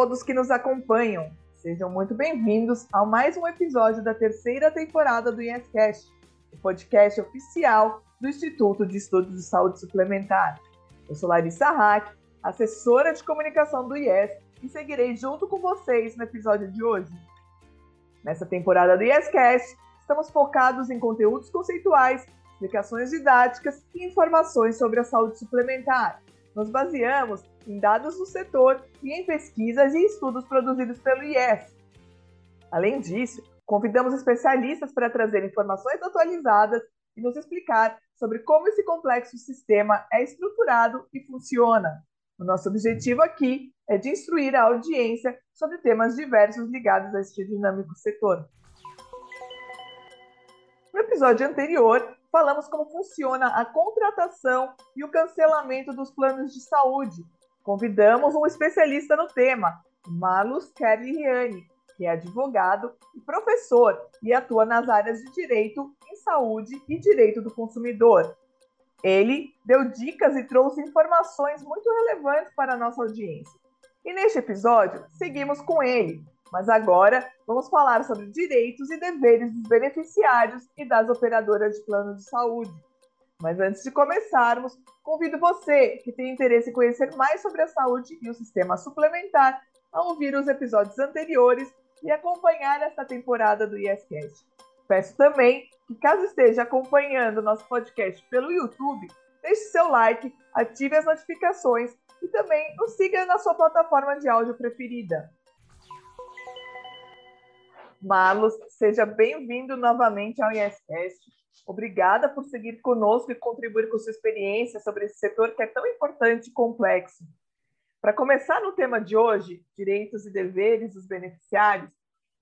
todos que nos acompanham. Sejam muito bem-vindos a mais um episódio da terceira temporada do IEScast, o podcast oficial do Instituto de Estudos de Saúde Suplementar. Eu sou Larissa Hack, assessora de comunicação do IES, e seguirei junto com vocês no episódio de hoje. Nessa temporada do IEScast, estamos focados em conteúdos conceituais, explicações didáticas e informações sobre a saúde suplementar. Nos baseamos em dados do setor e em pesquisas e estudos produzidos pelo IES. Além disso, convidamos especialistas para trazer informações atualizadas e nos explicar sobre como esse complexo sistema é estruturado e funciona. O nosso objetivo aqui é de instruir a audiência sobre temas diversos ligados a este dinâmico setor. No episódio anterior, falamos como funciona a contratação e o cancelamento dos planos de saúde. Convidamos um especialista no tema, Marlos Kerliani, que é advogado e professor e atua nas áreas de direito em saúde e direito do consumidor. Ele deu dicas e trouxe informações muito relevantes para a nossa audiência. E neste episódio, seguimos com ele, mas agora vamos falar sobre direitos e deveres dos beneficiários e das operadoras de plano de saúde. Mas antes de começarmos, convido você que tem interesse em conhecer mais sobre a saúde e o sistema suplementar a ouvir os episódios anteriores e acompanhar esta temporada do ISCast. Peço também que, caso esteja acompanhando nosso podcast pelo YouTube, deixe seu like, ative as notificações e também nos siga na sua plataforma de áudio preferida. Marlos, seja bem-vindo novamente ao ISCast. Obrigada por seguir conosco e contribuir com sua experiência sobre esse setor que é tão importante e complexo. Para começar no tema de hoje, direitos e deveres dos beneficiários,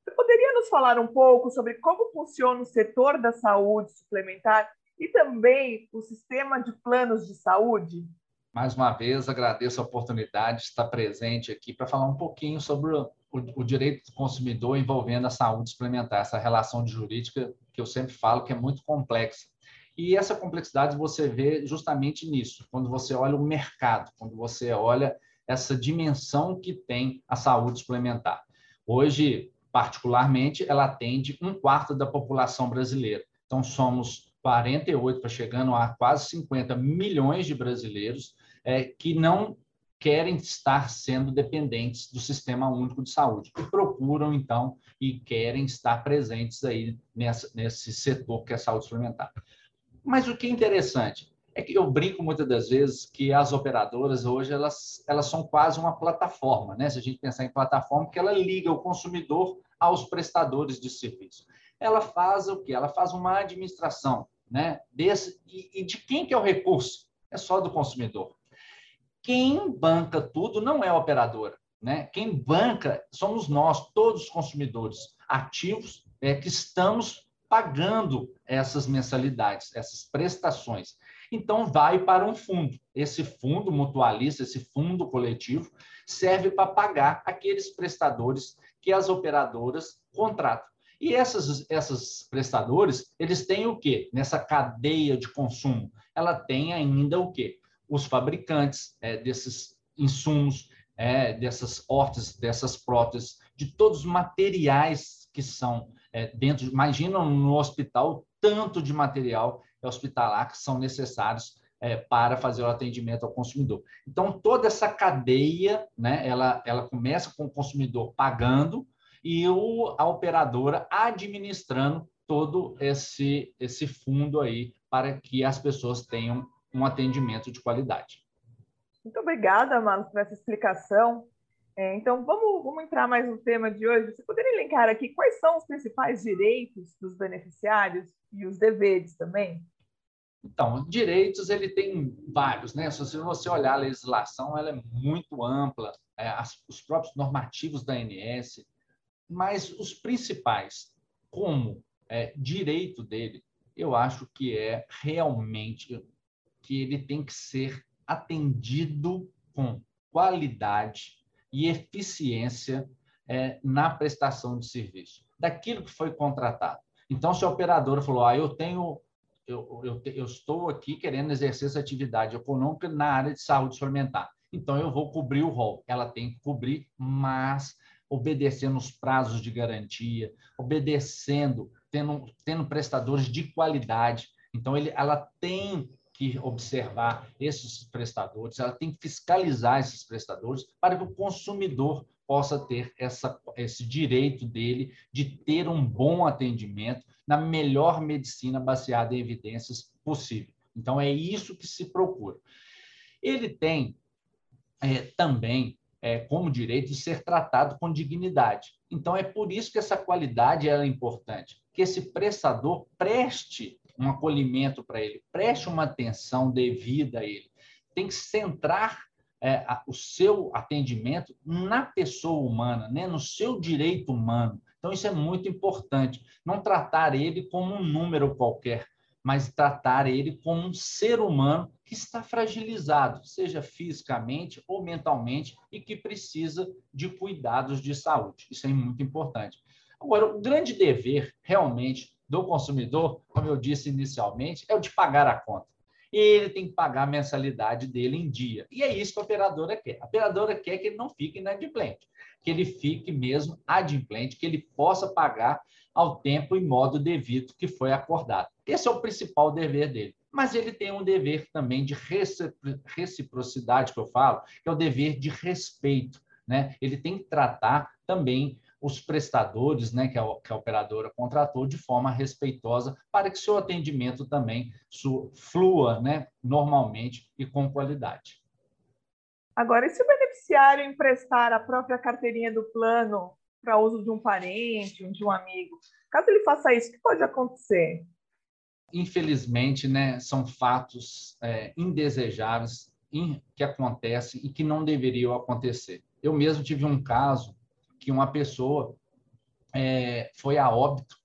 você poderia nos falar um pouco sobre como funciona o setor da saúde suplementar e também o sistema de planos de saúde? Mais uma vez, agradeço a oportunidade de estar presente aqui para falar um pouquinho sobre o, o, direito do consumidor envolvendo a saúde suplementar, essa relação jurídica que eu sempre falo que é muito complexa. E essa complexidade você vê justamente nisso, quando você olha o mercado, quando você olha essa dimensão que tem a saúde suplementar. Hoje, particularmente, ela atende um quarto da população brasileira. Então, somos 48 para chegando a quase 50 milhões de brasileiros é, que não querem estar sendo dependentes do sistema único de saúde procuram então e querem estar presentes aí nessa, nesse setor que é a saúde suplementar. Mas o que é interessante é que eu brinco muitas das vezes que as operadoras hoje elas, elas são quase uma plataforma, né? Se a gente pensar em plataforma, porque ela liga o consumidor aos prestadores de serviço. Ela faz o que? Ela faz uma administração, né? Desse e, e de quem que é o recurso? É só do consumidor. Quem banca tudo não é a operadora, né? Quem banca somos nós, todos os consumidores ativos, é que estamos pagando essas mensalidades, essas prestações. Então, vai para um fundo. Esse fundo mutualista, esse fundo coletivo, serve para pagar aqueles prestadores que as operadoras contratam. E essas, essas prestadores, eles têm o quê? Nessa cadeia de consumo, ela tem ainda o quê? Os fabricantes é, desses insumos, é, dessas hortas, dessas próteses, de todos os materiais que são é, dentro. Imagina no hospital tanto de material hospitalar que são necessários é, para fazer o atendimento ao consumidor. Então, toda essa cadeia, né, ela, ela começa com o consumidor pagando e o, a operadora administrando todo esse, esse fundo aí para que as pessoas tenham um atendimento de qualidade. Muito obrigada, Mano, por essa explicação. É, então, vamos, vamos entrar mais no tema de hoje. Você poderia elencar aqui quais são os principais direitos dos beneficiários e os deveres também? Então, direitos ele tem vários, né? Se você olhar a legislação, ela é muito ampla, é, as, os próprios normativos da ANS, mas os principais, como é, direito dele, eu acho que é realmente que ele tem que ser atendido com qualidade e eficiência é, na prestação de serviço, daquilo que foi contratado. Então, se a operadora falou, ah, eu tenho eu, eu, eu, estou aqui querendo exercer essa atividade econômica na área de saúde suplementar. então eu vou cobrir o rol. Ela tem que cobrir, mas obedecendo os prazos de garantia, obedecendo, tendo, tendo prestadores de qualidade. Então, ele, ela tem que observar esses prestadores, ela tem que fiscalizar esses prestadores para que o consumidor possa ter essa, esse direito dele de ter um bom atendimento na melhor medicina baseada em evidências possível. Então, é isso que se procura. Ele tem é, também é, como direito de ser tratado com dignidade. Então, é por isso que essa qualidade é importante, que esse prestador preste um acolhimento para ele, preste uma atenção devida a ele. Tem que centrar é, a, o seu atendimento na pessoa humana, né? no seu direito humano. Então, isso é muito importante. Não tratar ele como um número qualquer, mas tratar ele como um ser humano que está fragilizado, seja fisicamente ou mentalmente, e que precisa de cuidados de saúde. Isso é muito importante. Agora, o grande dever, realmente, do consumidor, como eu disse inicialmente, é o de pagar a conta. E ele tem que pagar a mensalidade dele em dia. E é isso que a operadora quer. A operadora quer que ele não fique inadimplente, que ele fique mesmo adimplente, que ele possa pagar ao tempo e modo devido que foi acordado. Esse é o principal dever dele. Mas ele tem um dever também de reciprocidade, que eu falo, que é o dever de respeito. Né? Ele tem que tratar também os prestadores, né, que a, que a operadora contratou, de forma respeitosa, para que seu atendimento também flua né, normalmente e com qualidade. Agora, e se o beneficiário emprestar a própria carteirinha do plano para uso de um parente, de um amigo. Caso ele faça isso, o que pode acontecer? Infelizmente, né, são fatos é, indesejáveis que acontecem e que não deveriam acontecer. Eu mesmo tive um caso que uma pessoa é, foi a óbito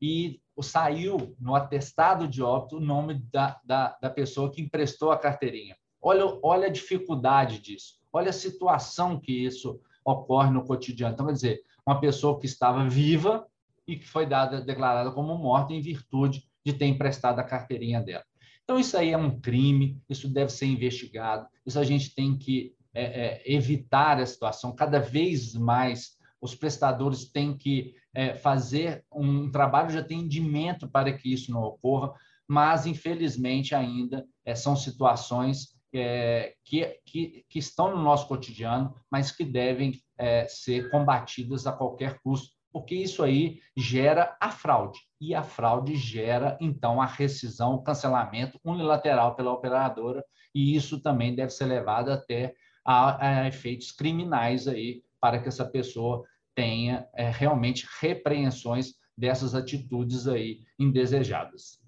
e saiu no atestado de óbito o nome da, da, da pessoa que emprestou a carteirinha. Olha, olha a dificuldade disso, olha a situação que isso ocorre no cotidiano. Então, quer dizer, uma pessoa que estava viva e que foi dada, declarada como morta em virtude de ter emprestado a carteirinha dela. Então, isso aí é um crime, isso deve ser investigado, isso a gente tem que é, é, evitar a situação. Cada vez mais os prestadores têm que é, fazer um trabalho de atendimento para que isso não ocorra, mas, infelizmente, ainda é, são situações é, que, que, que, estão no nosso cotidiano, mas que devem é, ser combatidas a qualquer custo, porque isso aí gera a fraude. E a fraude gera, então, a rescisão, o cancelamento unilateral pela operadora, e isso também deve ser levado até a, a efeitos criminais aí, para que essa pessoa tenha é, realmente repreensões dessas atitudes aí indesejadas.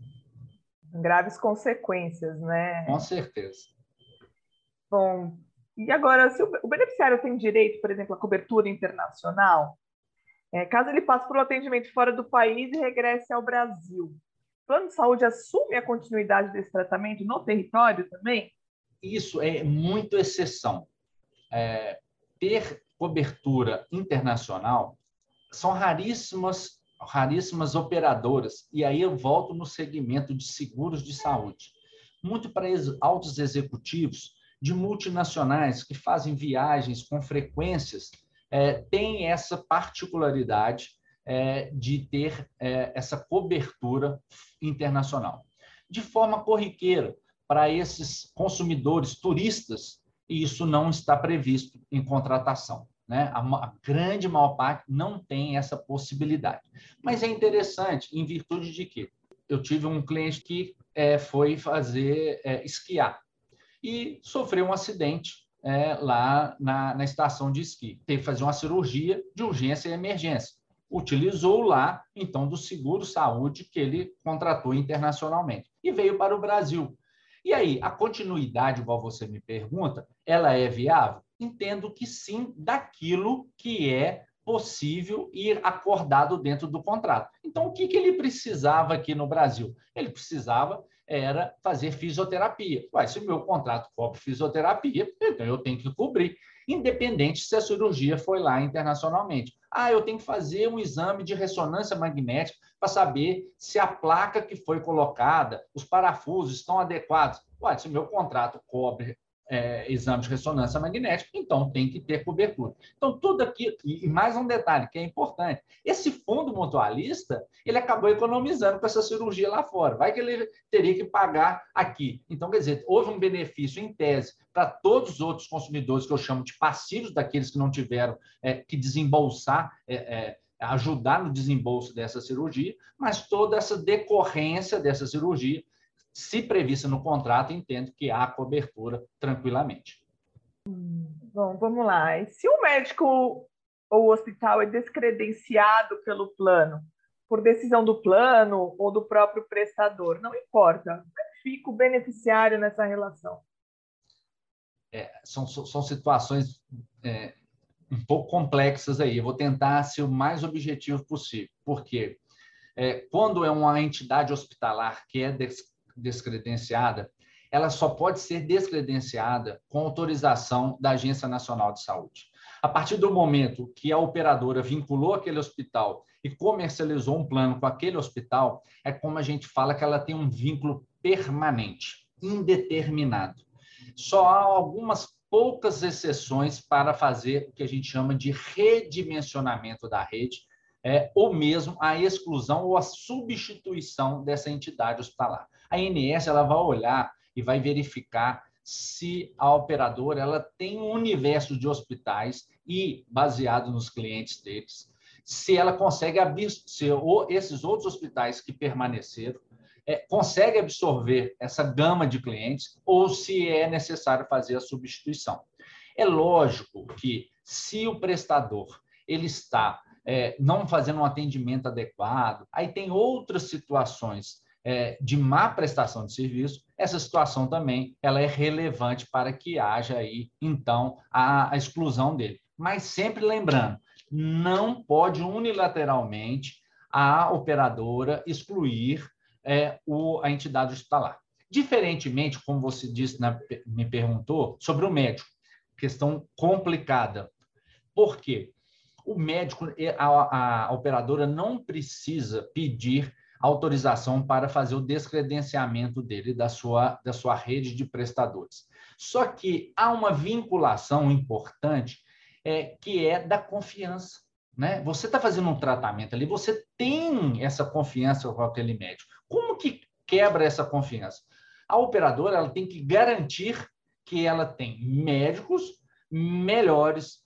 Graves consequências, né? Com certeza. Bom, e agora, se o beneficiário tem direito, por exemplo, à cobertura internacional, é, caso ele passe por um atendimento fora do país e regresse ao Brasil, o plano de saúde assume a continuidade desse tratamento no território também? Isso é muito exceção. É, ter cobertura internacional são raríssimas, raríssimas operadoras, e aí eu volto no segmento de seguros de saúde. Muito para altos executivos, de multinacionais que fazem viagens com frequências é, tem essa particularidade é, de ter é, essa cobertura internacional. De forma corriqueira, para esses consumidores turistas, isso não está previsto em contratação. Né? A, a, grande maior parte não tem essa possibilidade. Mas é interessante, em virtude de que eu tive um cliente que é, foi fazer é, esquiar e sofreu um acidente é, lá na, na estação de esqui. Teve que fazer uma cirurgia de urgência e emergência. Utilizou lá, então, do seguro saúde que ele contratou internacionalmente e veio para o Brasil. E aí, a continuidade, igual você me pergunta, ela é viável? Entendo que sim, daquilo que é possível ir acordado dentro do contrato. Então, o que, que ele precisava aqui no Brasil? Ele precisava era fazer fisioterapia. Ué, se o meu contrato cobre fisioterapia, então eu tenho que cobrir, independente se a cirurgia foi lá internacionalmente. Ah, eu tenho que fazer um exame de ressonância magnética para saber se a placa que foi colocada, os parafusos estão adequados. Ué, se o meu contrato cobre é, exame de ressonância magnética, então tem que ter cobertura. Então, tudo aqui, e mais um detalhe que é importante: esse fundo mutualista, ele acabou economizando com essa cirurgia lá fora. Vai que ele teria que pagar aqui. Então, quer dizer, houve um benefício em tese para todos os outros consumidores que eu chamo de passivos, daqueles que não tiveram é, que desembolsar. É, é ajudar no desembolso dessa cirurgia, mas toda essa decorrência dessa cirurgia se prevista no contrato, entendo que há cobertura tranquilamente. Bom, vamos lá. E se o médico ou o hospital é descredenciado pelo plano, por decisão do plano ou do próprio prestador, não importa. É fica o beneficiário nessa relação? É, são, são situações é, um pouco complexas aí. Eu vou tentar ser o mais objetivo possível. Por quê? É, quando é uma entidade hospitalar que é descredenciada, ela só pode ser descredenciada com autorização da Agência Nacional de Saúde. A partir do momento que a operadora vinculou aquele hospital e comercializou um plano com aquele hospital, é como a gente fala que ela tem um vínculo permanente, indeterminado. Só há algumas poucas exceções para fazer o que a gente chama de redimensionamento da rede, é, ou mesmo a exclusão ou a substituição dessa entidade hospitalar. A INS ela vai olhar e vai verificar se a operadora ela tem um universo de hospitais e baseado nos clientes deles, se ela consegue se esses outros hospitais que permaneceram é, consegue absorver essa gama de clientes ou se é necessário fazer a substituição. É lógico que se o prestador ele está é, não fazendo um atendimento adequado, aí tem outras situações é, de má prestação de serviço, essa situação também ela é relevante para que haja aí, então, a, a exclusão dele. Mas sempre lembrando, não pode unilateralmente a operadora excluir é, o, a entidade hospitalar. Diferentemente, como você disse, na, me perguntou, sobre o médico, questão complicada. Por quê? O médico, a, a operadora não precisa pedir autorização para fazer o descredenciamento dele da sua, da sua rede de prestadores. Só que há uma vinculação importante é, que é da confiança. Né? Você está fazendo um tratamento ali, você tem essa confiança com aquele médico. Como que quebra essa confiança? A operadora ela tem que garantir que ela tem médicos melhores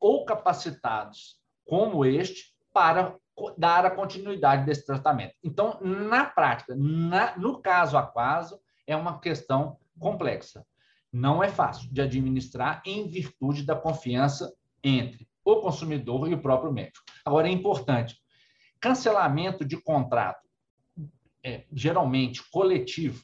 ou capacitados como este para dar a continuidade desse tratamento. Então, na prática, na, no caso a caso, é uma questão complexa. Não é fácil de administrar em virtude da confiança entre o consumidor e o próprio médico. Agora, é importante, cancelamento de contrato é, geralmente coletivo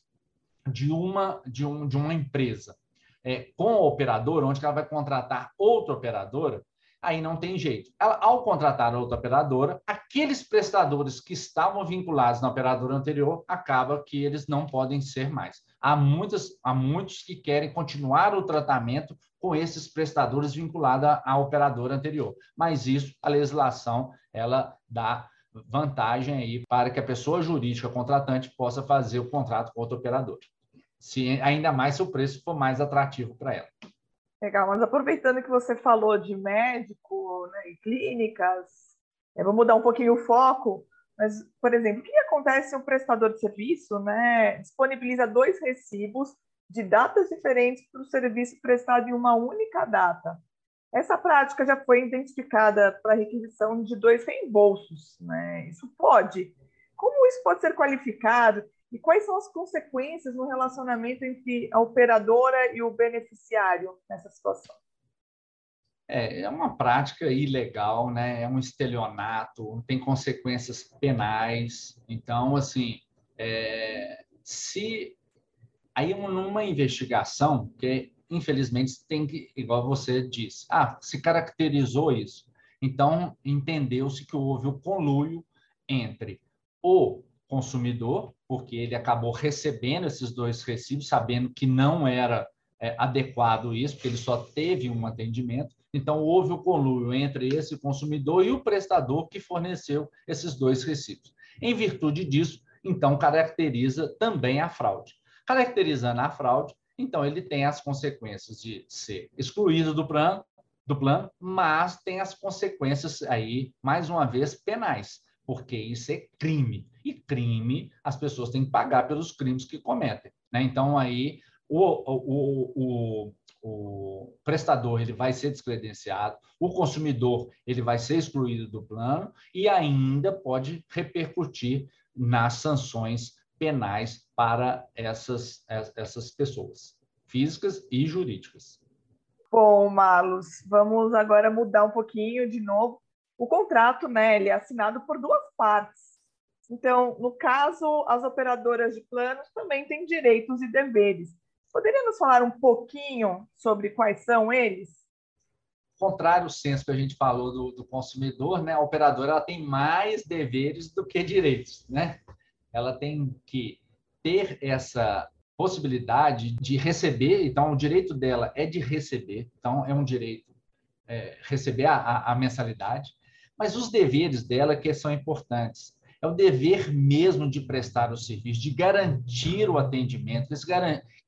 de uma, de, um, de uma empresa é, com a operadora, onde ela vai contratar outra operadora, aí não tem jeito. Ela, ao contratar outra operadora, aqueles prestadores que estavam vinculados na operadora anterior, acaba que eles não podem ser mais. Há, muitas, há muitos que querem continuar o tratamento com esses prestadores vinculados à, operadora anterior. Mas isso, a legislação, ela dá vantagem aí para que a pessoa jurídica contratante possa fazer o contrato com outro operador. Se, ainda mais se o preço for mais atrativo para ela. Legal, mas aproveitando que você falou de médico né, e clínicas, eu vou mudar um pouquinho o foco, mas, por exemplo, o que acontece se um prestador de serviço né, disponibiliza dois recibos de datas diferentes para o serviço prestado em uma única data? Essa prática já foi identificada para requisição de dois reembolsos. Né? Isso pode. Como isso pode ser qualificado e quais são as consequências no relacionamento entre a operadora e o beneficiário nessa situação? É, é uma prática ilegal, né? é um estelionato, tem consequências penais. Então, assim, é, se aí numa investigação, que infelizmente, tem que, igual você disse, ah, se caracterizou isso. Então, entendeu-se que houve o conluio entre o consumidor, porque ele acabou recebendo esses dois recibos, sabendo que não era é, adequado isso, porque ele só teve um atendimento. Então, houve o conluio entre esse consumidor e o prestador que forneceu esses dois recibos. Em virtude disso, então, caracteriza também a fraude. Caracterizando a fraude, Então, ele tem as consequências de ser excluído do plano, do plano, mas tem as consequências aí, mais uma vez, penais, porque isso é crime. E crime, as pessoas têm que pagar pelos crimes que cometem. Né? Então, aí, o, o, o, o prestador ele vai ser descredenciado, o consumidor ele vai ser excluído do plano e ainda pode repercutir nas sanções penais para essas, essas pessoas, físicas e jurídicas. Bom, Marlos, vamos agora mudar um pouquinho de novo. O contrato, né, ele é assinado por duas partes. Então, no caso, as operadoras de planos também têm direitos e deveres. Poderia nos falar um pouquinho sobre quais são eles? Contrário ao senso que a gente falou do, do consumidor, né, a operadora ela tem mais deveres do que direitos, né? Ela tem que ter essa possibilidade de receber, então o direito dela é de receber, então é um direito é, receber a, a, mensalidade, mas os deveres dela que são importantes. É o dever mesmo de prestar o serviço, de garantir o atendimento, esse,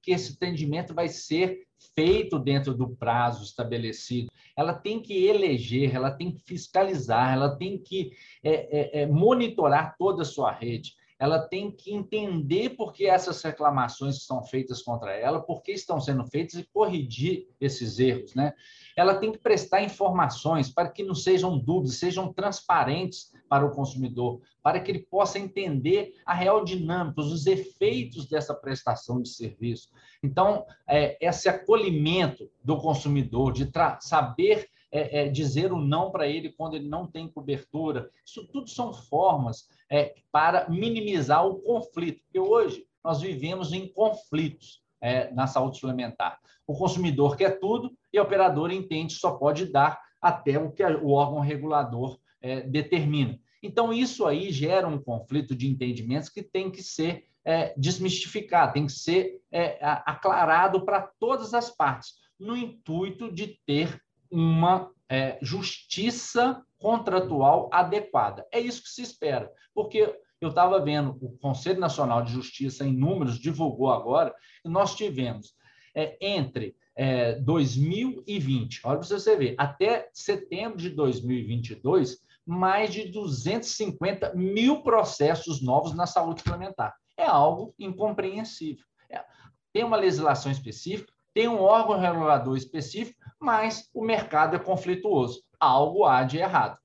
que esse atendimento vai ser feito dentro do prazo estabelecido. Ela tem que eleger, ela tem que fiscalizar, ela tem que é, é, é, monitorar toda a sua rede. Ela tem que entender por que essas reclamações são feitas contra ela, por que estão sendo feitas e corrigir esses erros. Né? Ela tem que prestar informações para que não sejam dúvidas, sejam transparentes para o consumidor, para que ele possa entender a real dinâmica, os efeitos dessa prestação de serviço. Então, é, esse acolhimento do consumidor, de saber é, é, dizer o não para ele quando ele não tem cobertura, isso tudo são formas é, para minimizar o conflito, porque hoje nós vivemos em conflitos é, na saúde suplementar. O consumidor quer tudo e a operadora entende que só pode dar até o que o órgão regulador é, determina. Então, isso aí gera um conflito de entendimentos que tem que ser é, desmistificado, tem que ser é, aclarado para todas as partes, no intuito de ter uma é, justiça contratual adequada. É isso que se espera, porque eu estava vendo o Conselho Nacional de Justiça, em números, divulgou agora, que nós tivemos é, entre é, 2020, olha para você ver, até setembro de 2022, mais de 250 mil processos novos na saúde suplementar. É algo incompreensível. É, tem uma legislação específica, tem um órgão regulador específico, mas o mercado é conflituoso. Algo há de errado.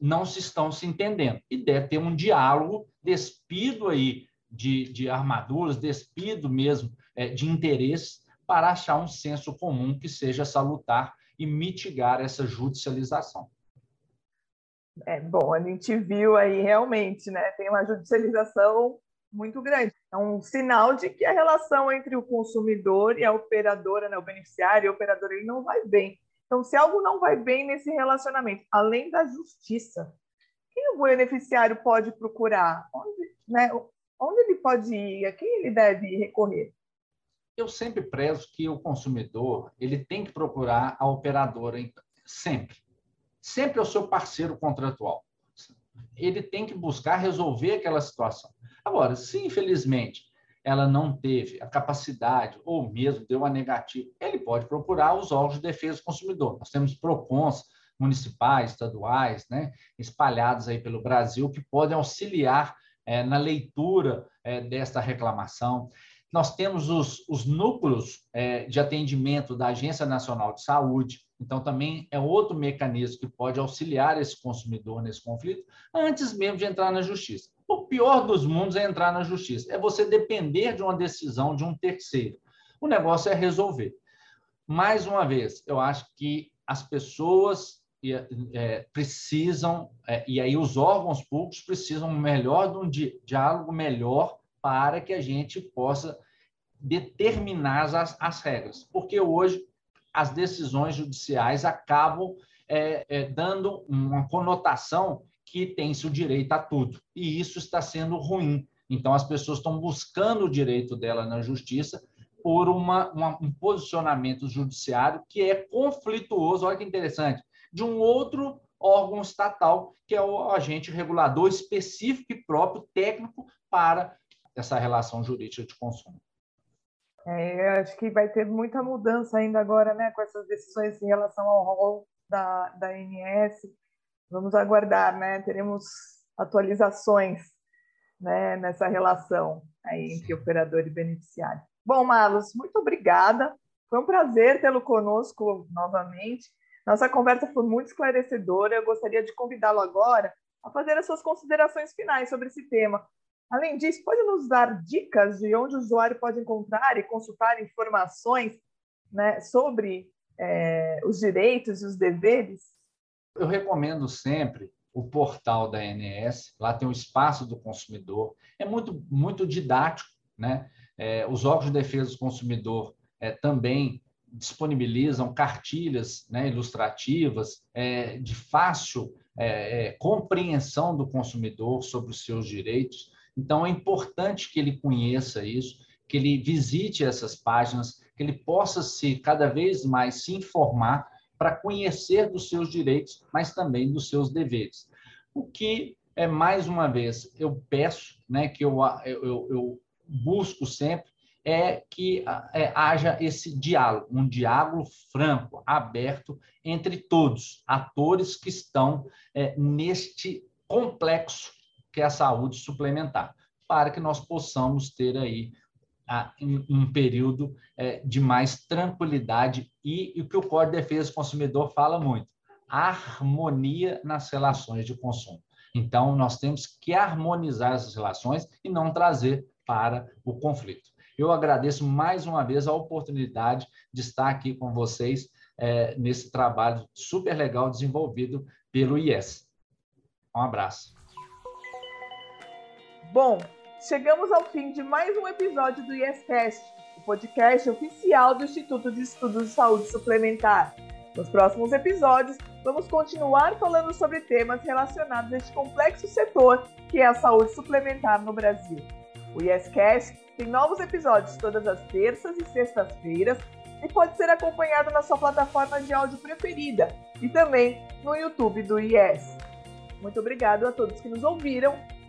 Não se estão se entendendo. E deve ter um diálogo despido aí de, de armaduras, despido mesmo é, de interesses, para achar um senso comum que seja salutar e mitigar essa judicialização. É, bom, a gente viu aí realmente, né? Tem uma judicialização muito grande. É um sinal de que a relação entre o consumidor e a operadora, né, o beneficiário e a operadora, ele não vai bem. Então, se algo não vai bem nesse relacionamento, além da justiça, quem o beneficiário pode procurar? Onde, né, onde ele pode ir? A quem ele deve recorrer? Eu sempre prezo que o consumidor ele tem que procurar a operadora sempre sempre é o seu parceiro contratual. Ele tem que buscar resolver aquela situação. Agora, se infelizmente ela não teve a capacidade ou mesmo deu a negativa, ele pode procurar os órgãos de defesa do consumidor. Nós temos PROCONs municipais, estaduais, né, espalhados aí pelo Brasil, que podem auxiliar é, na leitura é, desta reclamação. Nós temos os, os núcleos é, de atendimento da Agência Nacional de Saúde, então, também é outro mecanismo que pode auxiliar esse consumidor nesse conflito, antes mesmo de entrar na justiça. O pior dos mundos é entrar na justiça, é você depender de uma decisão de um terceiro. O negócio é resolver. Mais uma vez, eu acho que as pessoas é, precisam, é, e aí os órgãos públicos precisam melhor de um diálogo melhor para que a gente possa determinar as, as regras. Porque hoje as decisões judiciais acabam é, é, dando uma conotação que tem-se o direito a tudo. E isso está sendo ruim. Então, as pessoas estão buscando o direito dela na justiça por uma, uma, um posicionamento judiciário que é conflituoso, olha que interessante, de um outro órgão estatal, que é o agente regulador específico e próprio técnico para essa relação jurídica de consumo. É, acho que vai ter muita mudança ainda agora, né, com essas decisões em relação ao rol da, da ANS. Vamos aguardar, né? Teremos atualizações né, nessa relação aí entre operador e beneficiário. Bom, Marlos, muito obrigada. Foi um prazer tê-lo conosco novamente. Nossa conversa foi muito esclarecedora. Eu gostaria de convidá-lo agora a fazer as suas considerações finais sobre esse tema. Além disso, pode nos dar dicas de onde o usuário pode encontrar e consultar informações né, sobre é, os direitos e os deveres? Eu recomendo sempre o portal da ANS, lá tem o espaço do consumidor, é muito, muito didático, né? É, os órgãos de defesa do consumidor é, também disponibilizam cartilhas né, ilustrativas é, de fácil é, é, compreensão do consumidor sobre os seus direitos. Então, é importante que ele conheça isso, que ele visite essas páginas, que ele possa se cada vez mais se informar para conhecer dos seus direitos, mas também dos seus deveres. O que é mais uma vez eu peço, né, que eu, eu, eu busco sempre é que é, haja esse diálogo, um diálogo franco, aberto entre todos, atores que estão é, neste complexo que é a saúde suplementar, para que nós possamos ter aí um período é, de mais tranquilidade e, e o que o Código de Defesa do Consumidor fala muito, harmonia nas relações de consumo. Então, nós temos que harmonizar essas relações e não trazer para o conflito. Eu agradeço mais uma vez a oportunidade de estar aqui com vocês é, nesse trabalho super legal desenvolvido pelo IES. Um abraço. Bom, chegamos ao fim de mais um episódio do IEScast, o podcast oficial do Instituto de Estudos de Saúde Suplementar. Nos próximos episódios, vamos continuar falando sobre temas relacionados a este complexo setor que é a saúde suplementar no Brasil. O IEScast tem novos episódios todas as terças e sextas-feiras e pode ser acompanhado na sua plataforma de áudio preferida e também no YouTube do IES. Muito obrigado a todos que nos ouviram